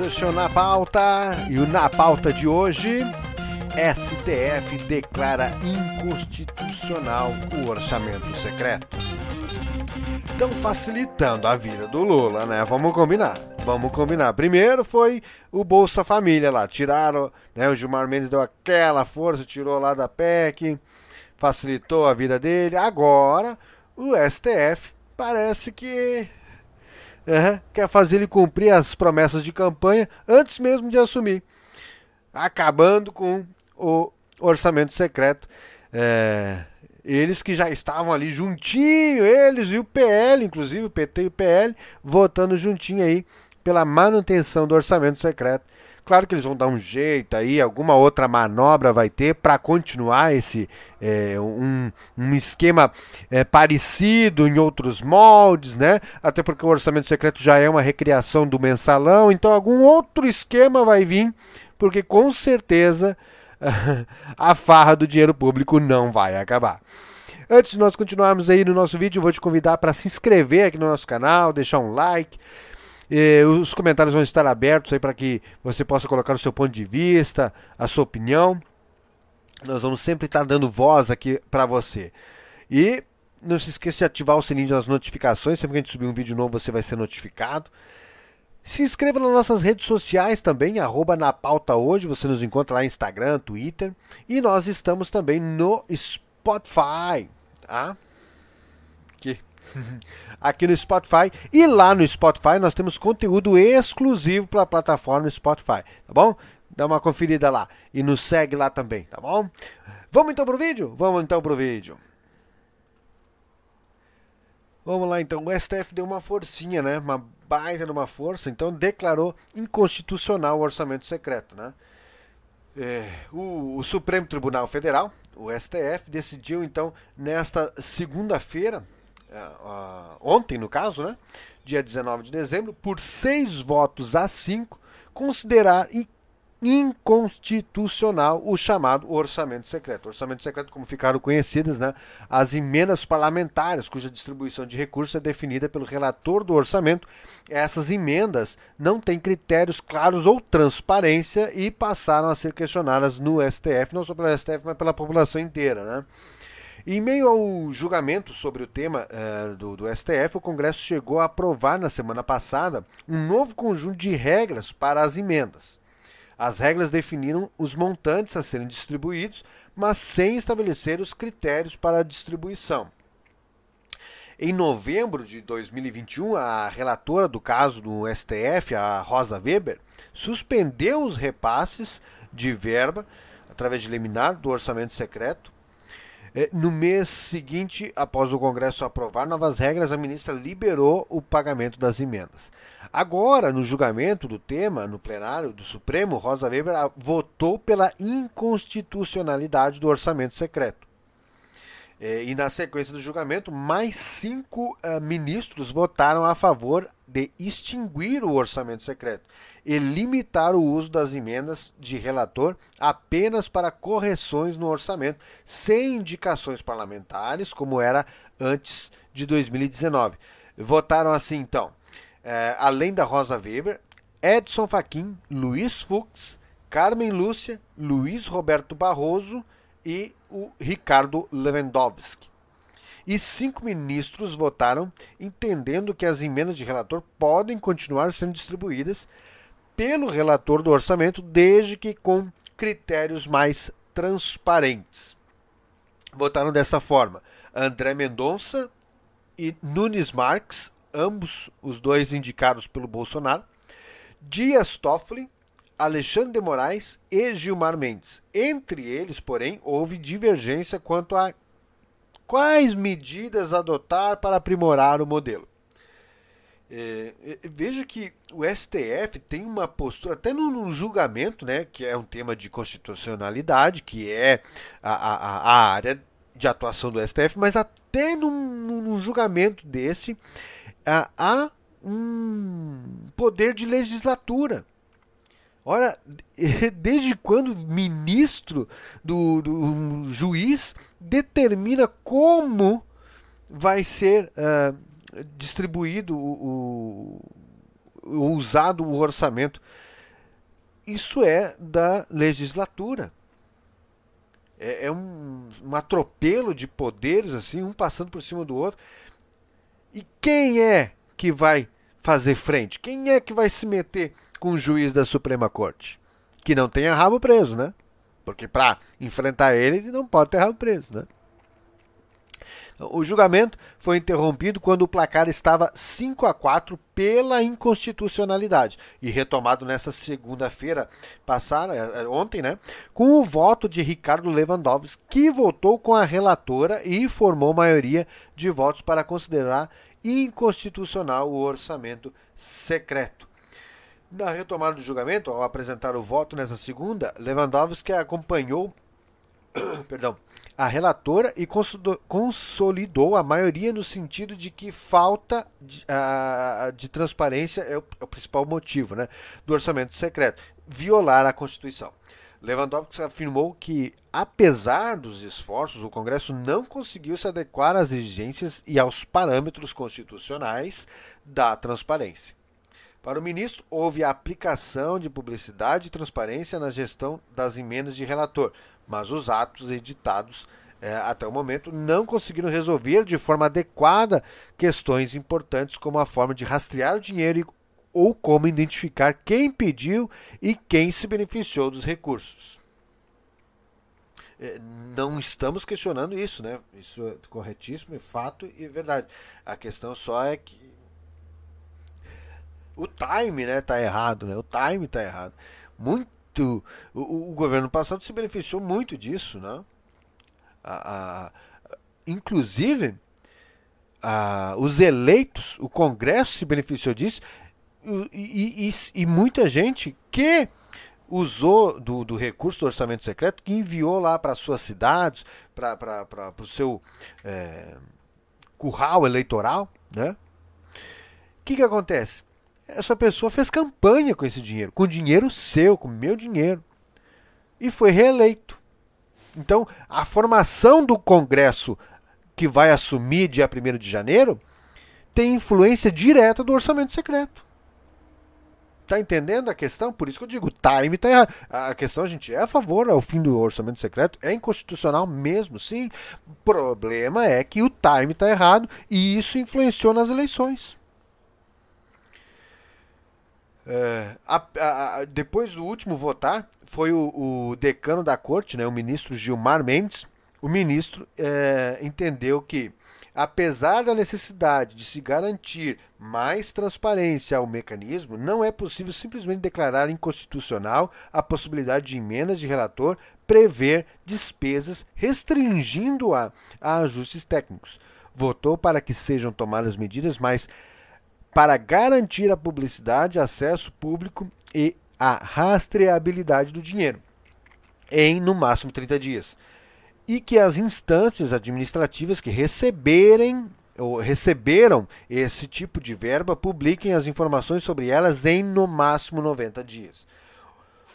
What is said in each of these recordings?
o Na Pauta e o Na Pauta de hoje, STF declara inconstitucional o orçamento secreto. Estão facilitando a vida do Lula, né? Vamos combinar. Vamos combinar. Primeiro foi o Bolsa Família lá. Tiraram, né? O Gilmar Mendes deu aquela força, tirou lá da PEC, facilitou a vida dele. Agora, o STF parece que uhum, quer fazer ele cumprir as promessas de campanha antes mesmo de assumir, acabando com o orçamento secreto. É, eles que já estavam ali juntinho, eles e o PL, inclusive o PT e o PL, votando juntinho aí pela manutenção do orçamento secreto. Claro que eles vão dar um jeito aí, alguma outra manobra vai ter para continuar esse é, um, um esquema é, parecido em outros moldes, né? Até porque o orçamento secreto já é uma recriação do mensalão, então algum outro esquema vai vir, porque com certeza a farra do dinheiro público não vai acabar. Antes de nós continuarmos aí no nosso vídeo, vou te convidar para se inscrever aqui no nosso canal, deixar um like. E os comentários vão estar abertos aí para que você possa colocar o seu ponto de vista, a sua opinião. Nós vamos sempre estar dando voz aqui para você. E não se esqueça de ativar o sininho das notificações. Sempre que a gente subir um vídeo novo, você vai ser notificado. Se inscreva nas nossas redes sociais também, arroba na pauta hoje. Você nos encontra lá no Instagram, Twitter. E nós estamos também no Spotify. Tá? Aqui. Aqui no Spotify. E lá no Spotify nós temos conteúdo exclusivo para a plataforma Spotify. Tá bom? Dá uma conferida lá. E nos segue lá também, tá bom? Vamos então pro vídeo? Vamos então pro vídeo. Vamos lá então. O STF deu uma forcinha, né? Uma baita de uma força. Então declarou inconstitucional o orçamento secreto, né? É, o, o Supremo Tribunal Federal o STF decidiu então nesta segunda-feira, uh, ontem no caso, né, dia 19 de dezembro, por seis votos a cinco, considerar inconstitucional o chamado orçamento secreto. orçamento secreto, como ficaram conhecidas, né, as emendas parlamentares, cuja distribuição de recursos é definida pelo relator do orçamento. Essas emendas não têm critérios claros ou transparência e passaram a ser questionadas no STF, não só pelo STF, mas pela população inteira. Né? Em meio ao julgamento sobre o tema uh, do, do, STF, o Congresso chegou a aprovar na semana passada um novo conjunto de regras para as emendas. As regras definiram os montantes a serem distribuídos, mas sem estabelecer os critérios para a distribuição. Em novembro de 2021, a relatora do caso do STF, a Rosa Weber, suspendeu os repasses de verba através de liminar do orçamento secreto no mês seguinte, após o Congresso aprovar novas regras, a ministra liberou o pagamento das emendas. Agora, no julgamento do tema, no plenário do Supremo, Rosa Weber votou pela inconstitucionalidade do orçamento secreto. É, e na sequência do julgamento, mais cinco uh, ministros votaram a favor de extinguir o orçamento secreto e limitar o uso das emendas de relator apenas para correções no orçamento, sem indicações parlamentares, como era antes de 2019. Votaram assim, então, é, além da Rosa Weber, Edson Fachin, Luiz Fux, Carmen Lúcia, Luiz Roberto Barroso e o Ricardo Lewandowski e cinco ministros votaram entendendo que as emendas de relator podem continuar sendo distribuídas pelo relator do orçamento, desde que com critérios mais transparentes. Votaram dessa forma: André Mendonça e Nunes Marques, ambos os dois indicados pelo Bolsonaro, Dias Toffoli, Alexandre de Moraes e Gilmar Mendes. Entre eles, porém, houve divergência quanto a quais medidas adotar para aprimorar o modelo. É, é, veja que o STF tem uma postura, até no, julgamento, né, que é um tema de constitucionalidade, que é a, a, a área de atuação do STF, mas até num, num julgamento desse há um poder de legislatura. Ora, desde quando ministro do, do um juiz determina como vai ser uh, distribuído o, o, usado o orçamento. isso é da legislatura. É, é um, um atropelo de poderes, assim, um passando por cima do outro. E quem é que vai fazer frente? Quem é que vai se meter com o juiz da Suprema Corte? Que não tenha rabo preso, né? Porque para enfrentar ele, não pode ter rabo preso, né? O julgamento foi interrompido quando o placar estava 5 a 4 pela inconstitucionalidade e retomado nessa segunda-feira passada, é, é, ontem, né, com o voto de Ricardo Lewandowski, que votou com a relatora e formou maioria de votos para considerar inconstitucional o orçamento secreto. Na retomada do julgamento, ao apresentar o voto nessa segunda, Lewandowski acompanhou perdão, a relatora e consolidou a maioria no sentido de que falta de, a, de transparência é o, é o, principal motivo né, do orçamento secreto violar a Constituição. Lewandowski afirmou que, apesar dos esforços, o Congresso não conseguiu se adequar às exigências e aos parâmetros constitucionais da transparência. Para o ministro, houve a aplicação de publicidade e transparência na gestão das emendas de relator, mas os atos editados é, até o momento não conseguiram resolver de forma adequada questões importantes como a forma de rastrear o dinheiro ou como identificar quem pediu e quem se beneficiou dos recursos. É, não estamos questionando isso, né? Isso é corretíssimo, é fato e verdade. A questão só é que o time, né, tá errado, né? O time tá errado. Muito. O, o governo passado se beneficiou muito disso, né? A, a, inclusive, os eleitos, o Congresso se beneficiou disso e, e, e muita gente que usou do, do, recurso do orçamento secreto, que enviou lá para suas cidades, para o seu é, curral eleitoral, né? O que, que acontece? essa pessoa fez campanha com esse dinheiro, com dinheiro seu, com meu dinheiro, e foi reeleito. Então, a formação do Congresso que vai assumir dia 1 de janeiro tem influência direta do orçamento secreto. Tá entendendo a questão? Por isso que eu digo, o time tá errado. A questão a gente é a favor ao fim do orçamento secreto, é inconstitucional mesmo, sim. O problema é que o time tá errado e isso influenciou nas eleições. É, a, a, depois do último votar, foi o, o, decano da corte, né, o ministro Gilmar Mendes. O ministro é, entendeu que, apesar da necessidade de se garantir mais transparência ao mecanismo, não é possível simplesmente declarar inconstitucional a possibilidade de emendas de relator prever despesas restringindo-a a ajustes técnicos. Votou para que sejam tomadas medidas mais para garantir a publicidade, acesso público e a rastreabilidade do dinheiro em no máximo 30 dias. E que as instâncias administrativas que receberem ou receberam esse tipo de verba publiquem as informações sobre elas em no máximo 90 dias.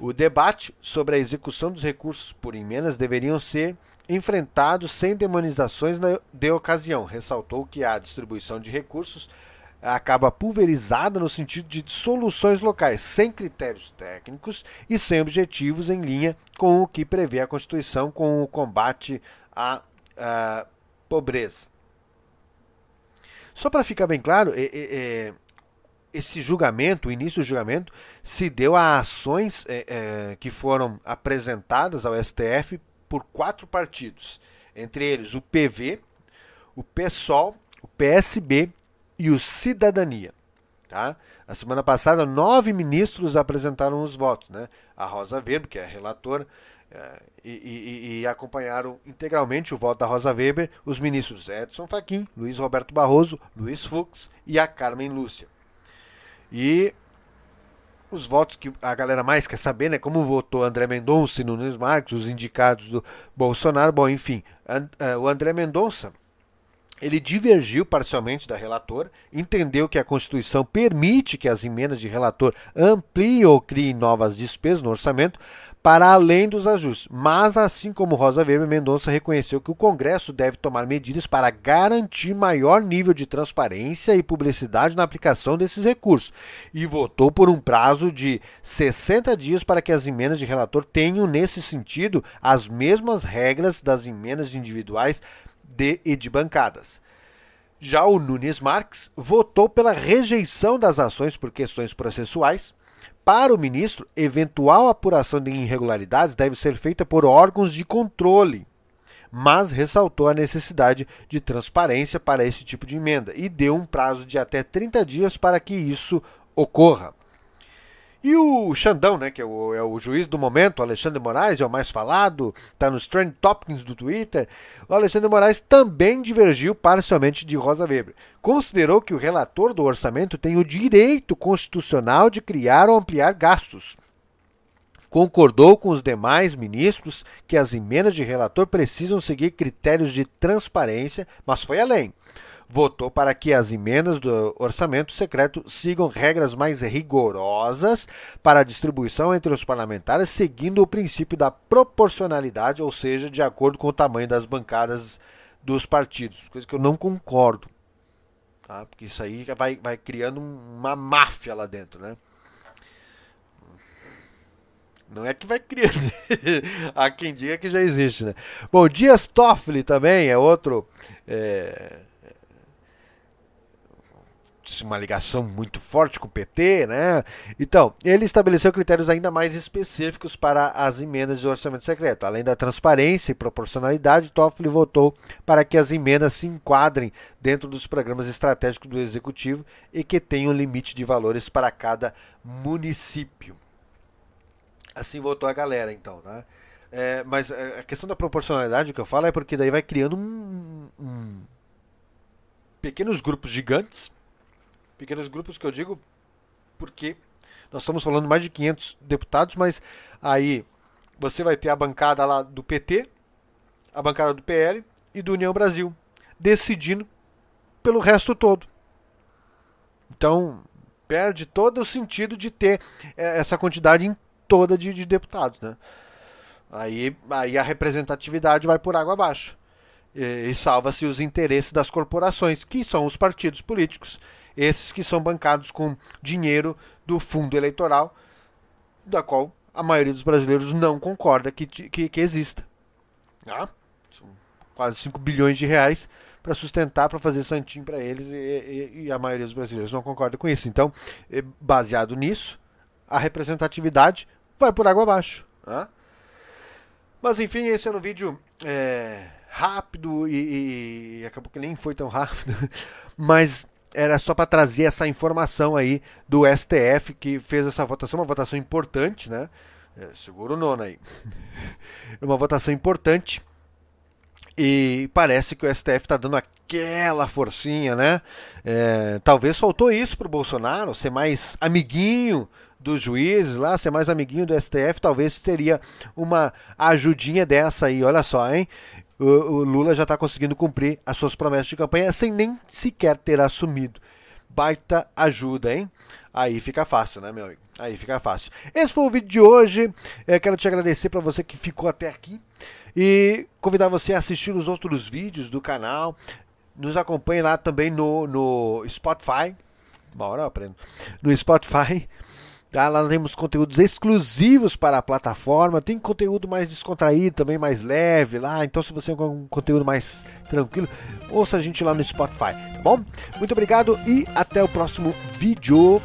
O debate sobre a execução dos recursos por emendas deveriam ser enfrentados sem demonizações de ocasião. Ressaltou que a distribuição de recursos acaba pulverizada no sentido de soluções locais, sem critérios técnicos e sem objetivos em linha com o que prevê a Constituição com o combate à, à pobreza. Só para ficar bem claro, é, é, esse julgamento, o início do julgamento, se deu a ações é, que foram apresentadas ao STF por quatro partidos, entre eles o PV, o PSOL, o PSB e o Cidadania. Tá? A semana passada, nove ministros apresentaram os votos. Né? A Rosa Weber, que é a é, e, e, e, acompanharam integralmente o voto da Rosa Weber os ministros Edson Fachin, Luiz Roberto Barroso, Luiz Fux e a Carmen Lúcia. E os votos que a galera mais quer saber, né? Como votou André Mendonça e Nunes Marques, os indicados do Bolsonaro. Bom, enfim, uh, o André Mendonça ele divergiu parcialmente da relatora, entendeu que a Constituição permite que as emendas de relator ampliem ou criem novas despesas no orçamento para além dos ajustes. Mas, assim como Rosa Weber, Mendonça reconheceu que o Congresso deve tomar medidas para garantir maior nível de transparência e publicidade na aplicação desses recursos e votou por um prazo de 60 dias para que as emendas de relator tenham, nesse sentido, as mesmas regras das emendas individuais de e de bancadas. Já o Nunes Marques votou pela rejeição das ações por questões processuais. Para o ministro, eventual apuração de irregularidades deve ser feita por órgãos de controle, mas ressaltou a necessidade de transparência para esse tipo de emenda e deu um prazo de até 30 dias para que isso ocorra. E o Xandão, né, que é o, é o juiz do momento, Alexandre Moraes, é o mais falado, está nos trend topics do Twitter. O Alexandre Moraes também divergiu parcialmente de Rosa Weber. Considerou que o relator do orçamento tem o direito constitucional de criar ou ampliar gastos. Concordou com os demais ministros que as emendas de relator precisam seguir critérios de transparência, mas foi além votou para que as emendas do orçamento secreto sigam regras mais rigorosas para a distribuição entre os parlamentares, seguindo o princípio da proporcionalidade, ou seja, de acordo com o tamanho das bancadas dos partidos, coisa que eu não concordo, tá? porque isso aí vai, vai criando uma máfia lá dentro, né? Não é que vai criando. Há quem diga que já existe, né? Bom, Dias Toffoli também é outro. É uma ligação muito forte com o PT, né? Então, ele estabeleceu critérios ainda mais específicos para as emendas de orçamento secreto. Além da transparência e proporcionalidade, Toffoli votou para que as emendas se enquadrem dentro dos programas estratégicos do executivo e que tenham limite de valores para cada município. Assim votou a galera, então, né? É, mas é, a questão da proporcionalidade que eu falo é porque daí vai criando um, um pequenos grupos gigantes Pequenos grupos que eu digo porque nós estamos falando mais de 500 deputados, mas aí você vai ter a bancada lá do PT, a bancada do PL e do União Brasil decidindo pelo resto todo. Então, perde todo o sentido de ter é, essa quantidade toda de, de deputados, né? Aí, aí a representatividade vai por água abaixo. E, e salva-se os interesses das corporações, que são os partidos políticos esses que são bancados com dinheiro do fundo eleitoral, da qual a maioria dos brasileiros não concorda que, que, que exista. Ah, são quase 5 bilhões de reais para sustentar, para fazer santinho para eles, e, e, e, a maioria dos brasileiros não concorda com isso. Então, é, baseado nisso, a representatividade vai por água abaixo. Ah? Mas enfim, esse é um vídeo é, rápido e, e acabou que nem foi tão rápido, mas era só para trazer essa informação aí do STF que fez essa votação, uma votação importante, né? É, segura o nono aí. uma votação importante. E parece que o STF está dando aquela forcinha, né? É, talvez faltou isso para o Bolsonaro, ser mais amiguinho dos juízes lá, ser mais amiguinho do STF, talvez teria uma ajudinha dessa aí, olha só, hein? O, Lula já está conseguindo cumprir as suas promessas de campanha sem nem sequer ter assumido. Baita ajuda, hein? Aí fica fácil, né, meu amigo? Aí fica fácil. Esse foi o vídeo de hoje. Eu quero te agradecer para você que ficou até aqui e convidar você a assistir os outros vídeos do canal. Nos acompanhe lá também no, no Spotify. Hora eu aprendo. No Spotify. Tá? Lá temos conteúdos exclusivos para a plataforma. Tem conteúdo mais descontraído, também mais leve lá. Então, se você quer um conteúdo mais tranquilo, ouça a gente lá no Spotify, tá bom? Muito obrigado e até o próximo vídeo.